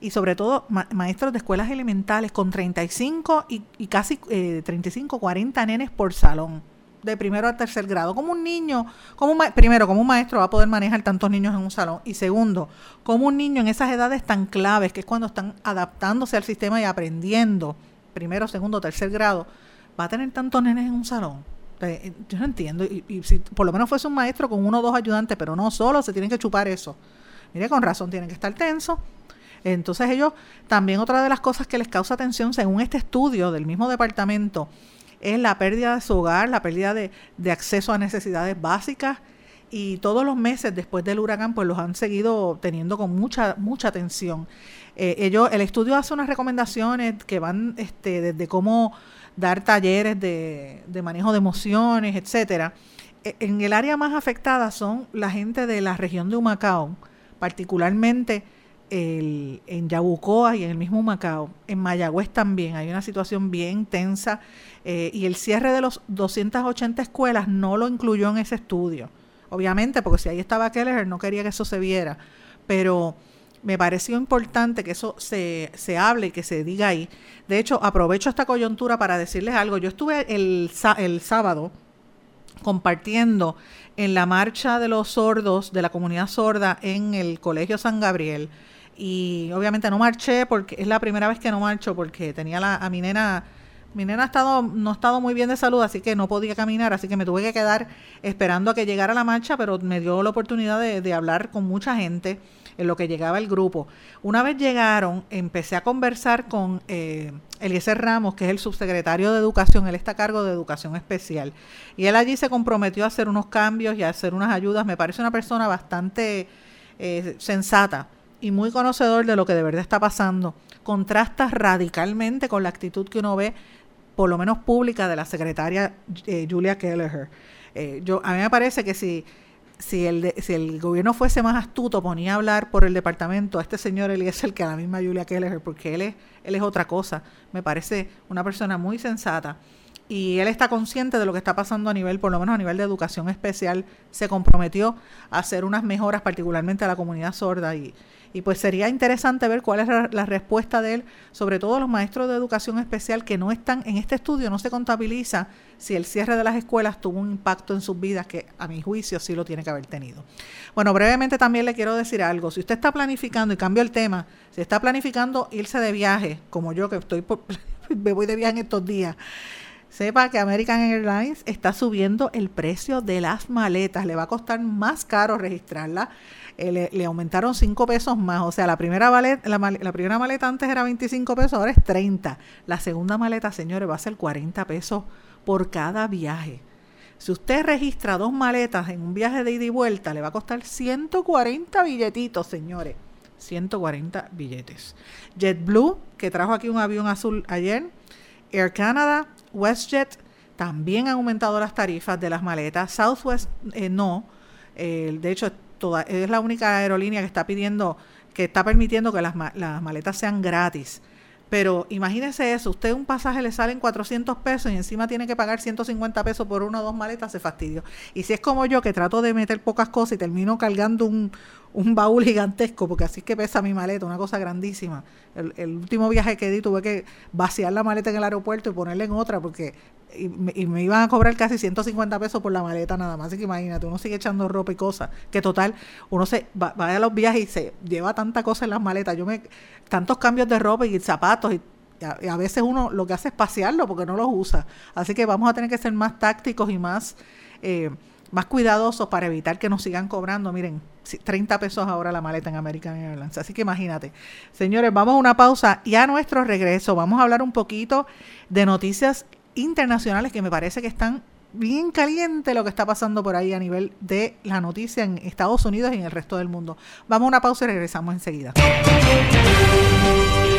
y sobre todo maestros de escuelas elementales con 35 y, y casi eh, 35, 40 nenes por salón de primero a tercer grado. Como un niño, como primero, como un maestro va a poder manejar tantos niños en un salón. Y segundo, como un niño en esas edades tan claves, que es cuando están adaptándose al sistema y aprendiendo, primero, segundo, tercer grado, va a tener tantos nenes en un salón. Eh, yo no entiendo. Y, y si por lo menos fuese un maestro con uno o dos ayudantes, pero no solo, se tienen que chupar eso. Mire, con razón tienen que estar tensos. Entonces ellos, también otra de las cosas que les causa atención, según este estudio del mismo departamento, es la pérdida de su hogar, la pérdida de, acceso a necesidades básicas y todos los meses después del huracán pues los han seguido teniendo con mucha mucha atención. Eh, ellos, el estudio hace unas recomendaciones que van este, desde cómo dar talleres de, de manejo de emociones, etcétera. E, en el área más afectada son la gente de la región de Humacao, particularmente el, en Yabucoa y en el mismo Macao, en Mayagüez también hay una situación bien tensa eh, y el cierre de los 280 escuelas no lo incluyó en ese estudio. Obviamente, porque si ahí estaba Keller no quería que eso se viera, pero me pareció importante que eso se, se hable y que se diga ahí. De hecho, aprovecho esta coyuntura para decirles algo. Yo estuve el, el sábado compartiendo en la marcha de los sordos, de la comunidad sorda en el Colegio San Gabriel y obviamente no marché porque es la primera vez que no marcho porque tenía la, a mi nena mi nena ha estado, no ha estado muy bien de salud, así que no podía caminar, así que me tuve que quedar esperando a que llegara la marcha, pero me dio la oportunidad de, hablar con mucha gente en lo que llegaba el grupo. Una vez llegaron, empecé a conversar con eh, Eliezer Ramos, que es el subsecretario de Educación, él está a cargo de Educación Especial, y él allí se comprometió a hacer unos cambios y a hacer unas ayudas. Me parece una persona bastante eh, sensata y muy conocedor de lo que de verdad está pasando, contrasta radicalmente con la actitud que uno ve, por lo menos pública, de la secretaria eh, Julia Kelleher. Eh, yo, a mí me parece que si, si, el si el gobierno fuese más astuto, ponía a hablar por el departamento a este señor Eliezer que a la misma Julia Kelleher, porque él es, él es otra cosa. Me parece una persona muy sensata y él está consciente de lo que está pasando a nivel, por lo menos a nivel de educación especial, se comprometió a hacer unas mejoras particularmente a la comunidad sorda y, y pues sería interesante ver cuál es la, respuesta de él, sobre todo los maestros de educación especial que no están en este estudio, no se contabiliza si el cierre de las escuelas tuvo un impacto en sus vidas, que a mi juicio sí lo tiene que haber tenido. Bueno, brevemente también le quiero decir algo. Si usted está planificando, y cambio el tema, si está planificando irse de viaje, como yo que estoy me voy de viaje en estos días, sepa que American Airlines está subiendo el precio de las maletas. Le va a costar más caro registrarla eh, le, aumentaron 5 pesos más. O sea, la primera, maleta, la, primera maleta antes era 25 pesos, ahora es 30. La segunda maleta, señores, va a ser 40 pesos por cada viaje. Si usted registra dos maletas en un viaje de ida y vuelta, le va a costar 140 billetitos, señores. 140 billetes. JetBlue, que trajo aquí un avión azul ayer. Air Canada, WestJet, también han aumentado las tarifas de las maletas. Southwest eh, no. de hecho, es la única aerolínea que está pidiendo, que está permitiendo que las, las maletas sean gratis. Pero imagínese eso, usted un pasaje le salen 400 pesos y encima tiene que pagar 150 pesos por una o dos maletas, se fastidio. Y si es como yo, que trato de meter pocas cosas y termino cargando un, un baúl gigantesco, porque así es que pesa mi maleta, una cosa grandísima. El, el, último viaje que di tuve que vaciar la maleta en el aeropuerto y ponerla en otra, porque y me, iban a cobrar casi 150 pesos por la maleta nada más. Así que imagínate, uno sigue echando ropa y cosas, que total, uno se va, a los viajes y se lleva tanta cosa en las maletas. Yo me, tantos cambios de ropa y zapatos y a, veces uno lo que hace es pasearlo porque no los usa. Así que vamos a tener que ser más tácticos y más, eh, más cuidadosos para evitar que nos sigan cobrando. Miren, 30 pesos ahora la maleta en American Airlines. Así que imagínate. Señores, vamos a una pausa y a nuestro regreso vamos a hablar un poquito de noticias internacionales que me parece que están bien caliente lo que está pasando por ahí a nivel de la noticia en Estados Unidos y en el resto del mundo. Vamos a una pausa y regresamos enseguida.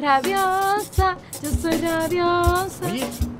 Rabiosa, yo soy rabiosa.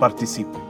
Participe.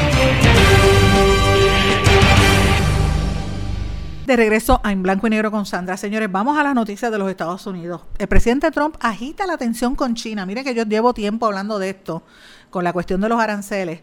De regreso a En Blanco y Negro con Sandra. Señores, vamos a las noticias de los Estados Unidos. El presidente Trump agita la tensión con China. Miren que yo llevo tiempo hablando de esto, con la cuestión de los aranceles.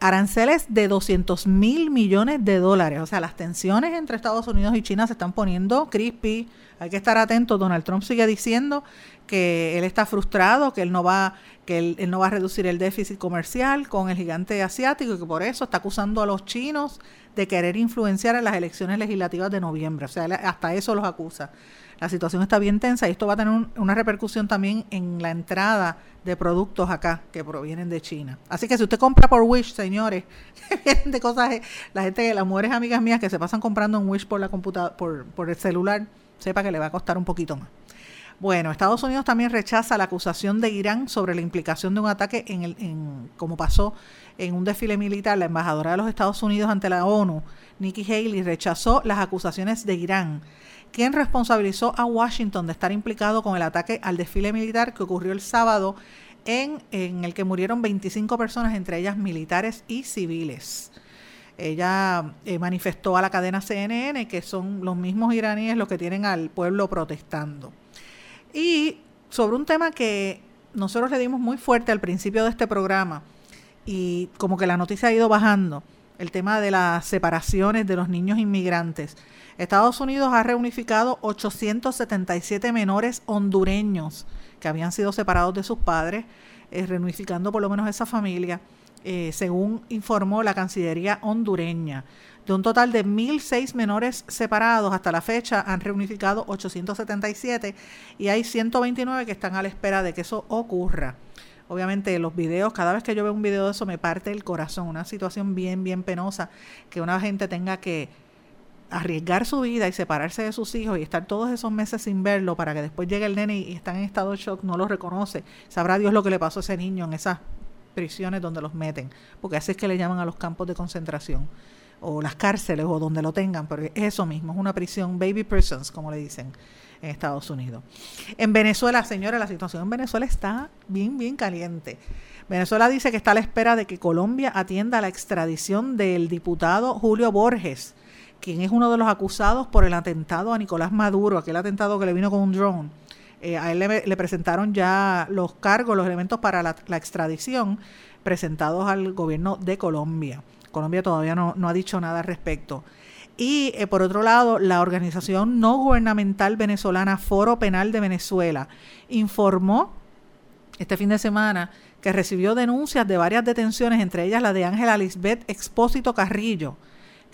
Aranceles de 200 mil millones de dólares. O sea, las tensiones entre Estados Unidos y China se están poniendo crispy. Hay que estar atentos. Donald Trump sigue diciendo que él está frustrado, que él no va, que él, no va a reducir el déficit comercial con el gigante asiático y que por eso está acusando a los chinos de querer influenciar en las elecciones legislativas de noviembre. O sea, hasta eso los acusa. La situación está bien tensa y esto va a tener un, una repercusión también en la entrada de productos acá que provienen de China. Así que si usted compra por Wish, señores, vienen de cosas, la gente, las mujeres amigas mías que se pasan comprando en Wish por la computadora, por, por el celular, sepa que le va a costar un poquito más. Bueno, Estados Unidos también rechaza la acusación de Irán sobre la implicación de un ataque en el, en, como pasó en un desfile militar. La embajadora de los Estados Unidos ante la ONU, Nikki Haley, rechazó las acusaciones de Irán, quien responsabilizó a Washington de estar implicado con el ataque al desfile militar que ocurrió el sábado en, el que murieron 25 personas, entre ellas militares y civiles. Ella eh, manifestó a la cadena CNN que son los mismos iraníes los que tienen al pueblo protestando. Y sobre un tema que nosotros le dimos muy fuerte al principio de este programa y como que la noticia ha ido bajando, el tema de las separaciones de los niños inmigrantes. Estados Unidos ha reunificado 877 menores hondureños que habían sido separados de sus padres, eh, reunificando por lo menos esa familia, eh, según informó la Cancillería hondureña. De un total de 1.006 menores separados hasta la fecha, han reunificado 877 y hay 129 que están a la espera de que eso ocurra. Obviamente los videos, cada vez que yo veo un video de eso me parte el corazón, una situación bien, bien penosa, que una gente tenga que arriesgar su vida y separarse de sus hijos y estar todos esos meses sin verlo para que después llegue el nene y está en estado de shock, no lo reconoce. Sabrá Dios lo que le pasó a ese niño en esas prisiones donde los meten, porque así es que le llaman a los campos de concentración o las cárceles o donde lo tengan, porque eso mismo, es una prisión, baby prisons, como le dicen en Estados Unidos. En Venezuela, señora, la situación en Venezuela está bien, bien caliente. Venezuela dice que está a la espera de que Colombia atienda la extradición del diputado Julio Borges, quien es uno de los acusados por el atentado a Nicolás Maduro, aquel atentado que le vino con un drone. Eh, a él le, presentaron ya los cargos, los elementos para la, extradición presentados al gobierno de Colombia. Colombia todavía no, no ha dicho nada al respecto. Y eh, por otro lado, la organización no gubernamental venezolana Foro Penal de Venezuela informó este fin de semana que recibió denuncias de varias detenciones, entre ellas la de Ángela Lisbeth Expósito Carrillo,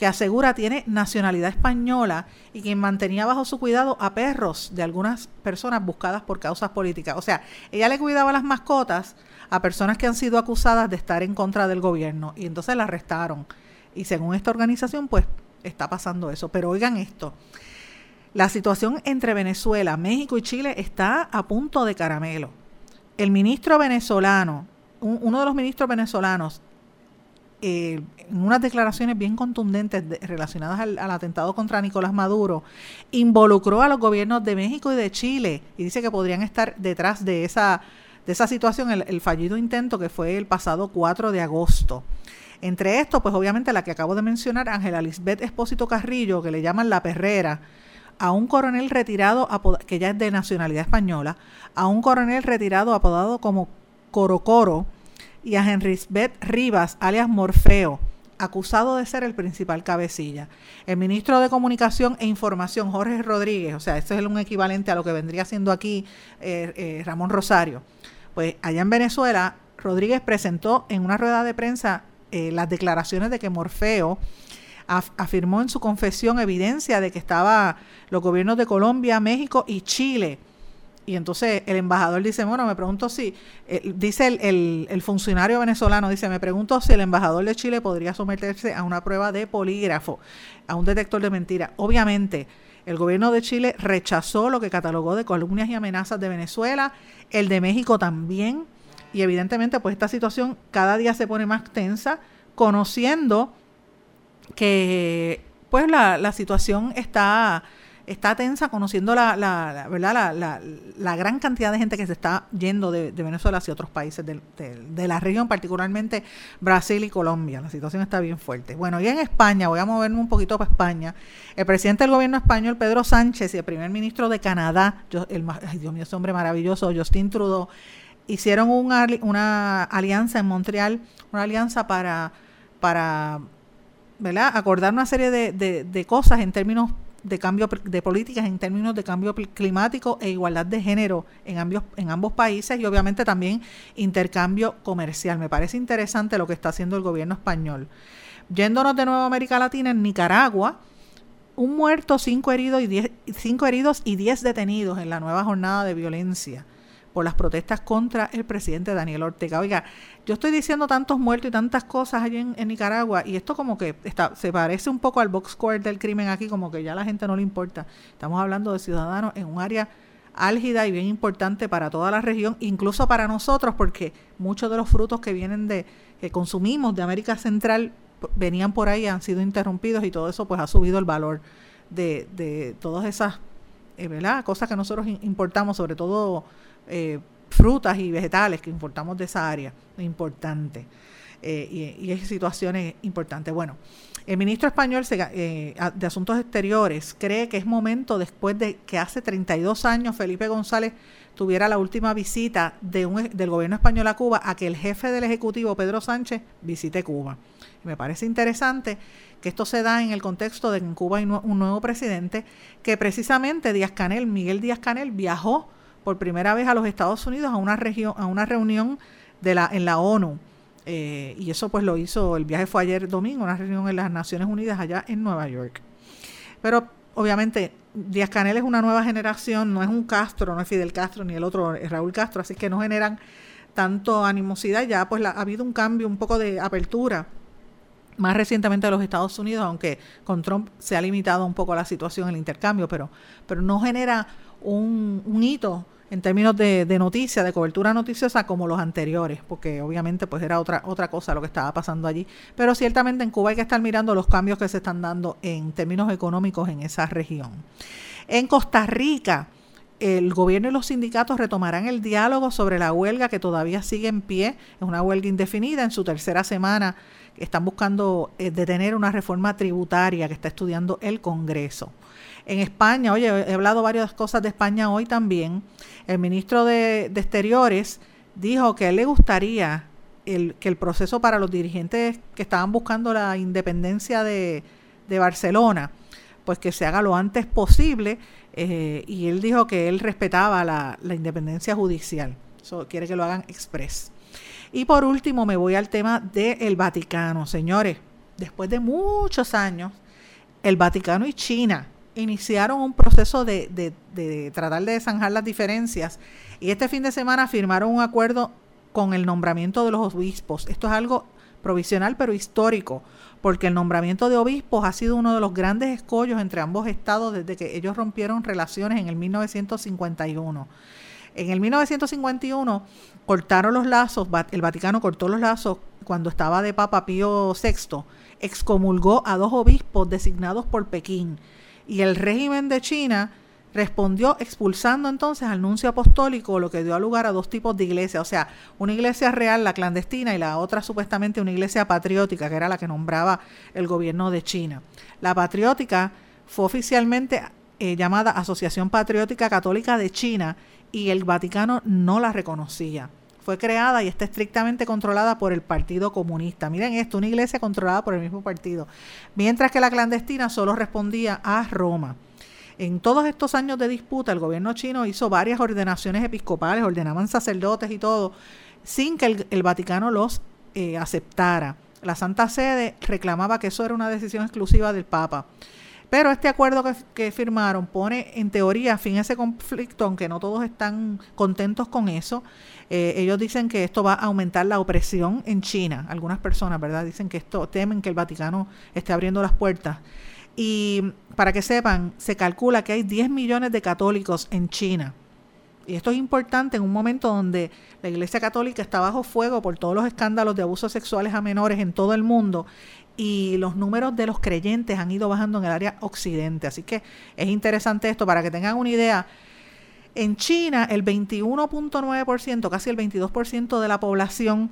que asegura tiene nacionalidad española y quien mantenía bajo su cuidado a perros de algunas personas buscadas por causas políticas. O sea, ella le cuidaba las mascotas a personas que han sido acusadas de estar en contra del gobierno y entonces la arrestaron. Y según esta organización, pues está pasando eso. Pero oigan esto, la situación entre Venezuela, México y Chile está a punto de caramelo. El ministro venezolano, uno de los ministros venezolanos, eh, en unas declaraciones bien contundentes relacionadas al, atentado contra Nicolás Maduro, involucró a los gobiernos de México y de Chile y dice que podrían estar detrás de esa, de esa situación, el, fallido intento que fue el pasado 4 de agosto. Entre estos, pues obviamente la que acabo de mencionar, Ángela Lisbeth Espósito Carrillo, que le llaman la perrera, a un coronel retirado, que ya es de nacionalidad española, a un coronel retirado apodado como Coro Coro, y a Henrisbeth Rivas, alias Morfeo, acusado de ser el principal cabecilla. El ministro de Comunicación e Información, Jorge Rodríguez, o sea, esto es un equivalente a lo que vendría siendo aquí eh, eh, Ramón Rosario, pues allá en Venezuela, Rodríguez presentó en una rueda de prensa eh, las declaraciones de que Morfeo afirmó en su confesión evidencia de que estaba los gobiernos de Colombia, México y Chile. Y entonces el embajador dice, bueno, me pregunto si, eh, dice el, funcionario venezolano, dice, me pregunto si el embajador de Chile podría someterse a una prueba de polígrafo, a un detector de mentiras. Obviamente, el gobierno de Chile rechazó lo que catalogó de columnias y amenazas de Venezuela, el de México también y evidentemente, pues esta situación cada día se pone más tensa, conociendo que pues la, la situación está, está tensa, conociendo la, ¿verdad? La, gran cantidad de gente que se está yendo de, Venezuela hacia otros países de, la región, particularmente Brasil y Colombia. La situación está bien fuerte. Bueno, y en España, voy a moverme un poquito para España, el presidente del gobierno español, Pedro Sánchez, y el primer ministro de Canadá, ay Dios mío, ese hombre maravilloso, Justin Trudeau, hicieron una, alianza en Montreal, una alianza para, acordar una serie de, cosas en términos de cambio de políticas en términos de cambio climático e igualdad de género en ambos, en ambos países y obviamente también intercambio comercial. Me parece interesante lo que está haciendo el gobierno español. Yéndonos de nuevo a América Latina, en Nicaragua, un muerto, cinco heridos y cinco heridos y diez detenidos en la nueva jornada de violencia por las protestas contra el presidente Daniel Ortega. Oiga, yo estoy diciendo tantos muertos y tantas cosas allí en, Nicaragua y esto como que está, se parece un poco al box square del crimen aquí, como que ya a la gente no le importa. Estamos hablando de ciudadanos en un área álgida y bien importante para toda la región, incluso para nosotros, porque muchos de los frutos que vienen de, que consumimos de América Central venían por ahí, han sido interrumpidos y todo eso pues ha subido el valor de, de todas esas eh, ¿verdad? cosas que nosotros importamos, sobre todo eh, frutas y vegetales que importamos de esa área, importante. Eh, y, y, situaciones importantes. Bueno, El ministro español eh, de Asuntos Exteriores cree que es momento, después de que hace 32 años Felipe González tuviera la última visita de un, del gobierno español a Cuba, a que el jefe del Ejecutivo, Pedro Sánchez, visite Cuba. me parece interesante que esto se da en el contexto de que en Cuba hay un nuevo presidente, que precisamente Díaz Canel, Miguel Díaz Canel, viajó por primera vez a los Estados Unidos a una, región, a una reunión de la, en la ONU. Eh, y eso pues lo hizo, el viaje fue ayer domingo, una reunión en las Naciones Unidas allá en Nueva York. Pero obviamente Díaz Canel es una nueva generación, no es un Castro, no es Fidel Castro ni el otro Raúl Castro, así que no generan tanto animosidad, ya pues ha habido un cambio, un poco de apertura más recientemente de los Estados Unidos, aunque con Trump se ha limitado un poco la situación, el intercambio, pero, pero no genera un, hito en términos de, de noticia, de cobertura noticiosa como los anteriores, porque obviamente pues era otra, otra cosa lo que estaba pasando allí. Pero ciertamente en Cuba hay que estar mirando los cambios que se están dando en términos económicos en esa región. En Costa Rica, el gobierno y los sindicatos retomarán el diálogo sobre la huelga que todavía sigue en pie, es una huelga indefinida, en su tercera semana están buscando eh, detener una reforma tributaria que está estudiando el Congreso. En España, oye, he hablado varias cosas de España hoy también. El ministro de, Exteriores dijo que él le gustaría el, que el proceso para los dirigentes que estaban buscando la independencia de, Barcelona, pues que se haga lo antes posible. Eh, y él dijo que él respetaba la, independencia judicial. Eso quiere que lo hagan express. Y por último me voy al tema del Vaticano. Señores, después de muchos años, el Vaticano y China iniciaron un proceso de, de, tratar de zanjar las diferencias y este fin de semana firmaron un acuerdo con el nombramiento de los obispos. Esto es algo provisional pero histórico, porque el nombramiento de obispos ha sido uno de los grandes escollos entre ambos estados desde que ellos rompieron relaciones en el 1951. En el 1951 cortaron los lazos, el Vaticano cortó los lazos cuando estaba de Papa Pío VI, excomulgó a dos obispos designados por Pekín y el régimen de China respondió expulsando entonces al nuncio apostólico, lo que dio lugar a dos tipos de iglesias, o sea, una iglesia real, la clandestina, y la otra supuestamente una iglesia patriótica, que era la que nombraba el gobierno de China. La patriótica fue oficialmente eh, llamada Asociación Patriótica Católica de China y el Vaticano no la reconocía. Fue creada y está estrictamente controlada por el Partido Comunista. Miren esto, una iglesia controlada por el mismo partido. Mientras que la clandestina solo respondía a Roma. En todos estos años de disputa, el gobierno chino hizo varias ordenaciones episcopales, ordenaban sacerdotes y todo, sin que el, Vaticano los eh, aceptara. La Santa Sede reclamaba que eso era una decisión exclusiva del Papa. Pero este acuerdo que, firmaron pone en teoría fin a ese conflicto, aunque no todos están contentos con eso. Eh, ellos dicen que esto va a aumentar la opresión en China. Algunas personas, ¿verdad? Dicen que esto temen que el Vaticano esté abriendo las puertas. Y para que sepan, se calcula que hay 10 millones de católicos en China. Y esto es importante en un momento donde la Iglesia Católica está bajo fuego por todos los escándalos de abusos sexuales a menores en todo el mundo y los números de los creyentes han ido bajando en el área occidente. Así que es interesante esto para que tengan una idea. En China, el 21.9%, casi el 22% de la población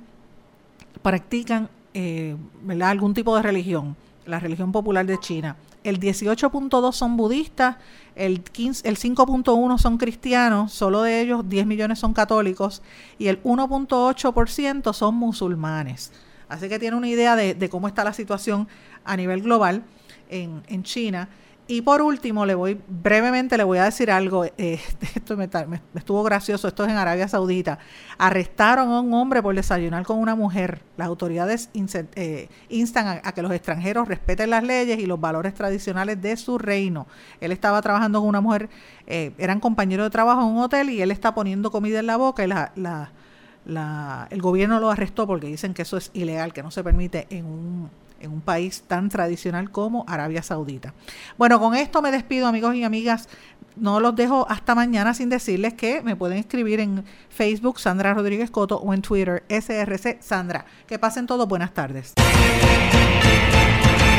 practican eh, algún tipo de religión, la religión popular de China. El 18.2 son budistas, el, el 5.1 son cristianos, solo de ellos 10 millones son católicos y el 1.8% son musulmanes. Así que tiene una idea de, cómo está la situación a nivel global en, China. Y por último, le voy brevemente le voy a decir algo. Eh, esto me, estuvo gracioso. Esto es en Arabia Saudita. Arrestaron a un hombre por desayunar con una mujer. Las autoridades eh, instan a, que los extranjeros respeten las leyes y los valores tradicionales de su reino. Él estaba trabajando con una mujer, eh, eran compañeros de trabajo en un hotel y él está poniendo comida en la boca y la, la el gobierno lo arrestó porque dicen que eso es ilegal, que no se permite en un, en un país tan tradicional como Arabia Saudita. Bueno, con esto me despido amigos y amigas. No los dejo hasta mañana sin decirles que me pueden escribir en Facebook Sandra Rodríguez Coto o en Twitter SRC Sandra. Que pasen todos buenas tardes.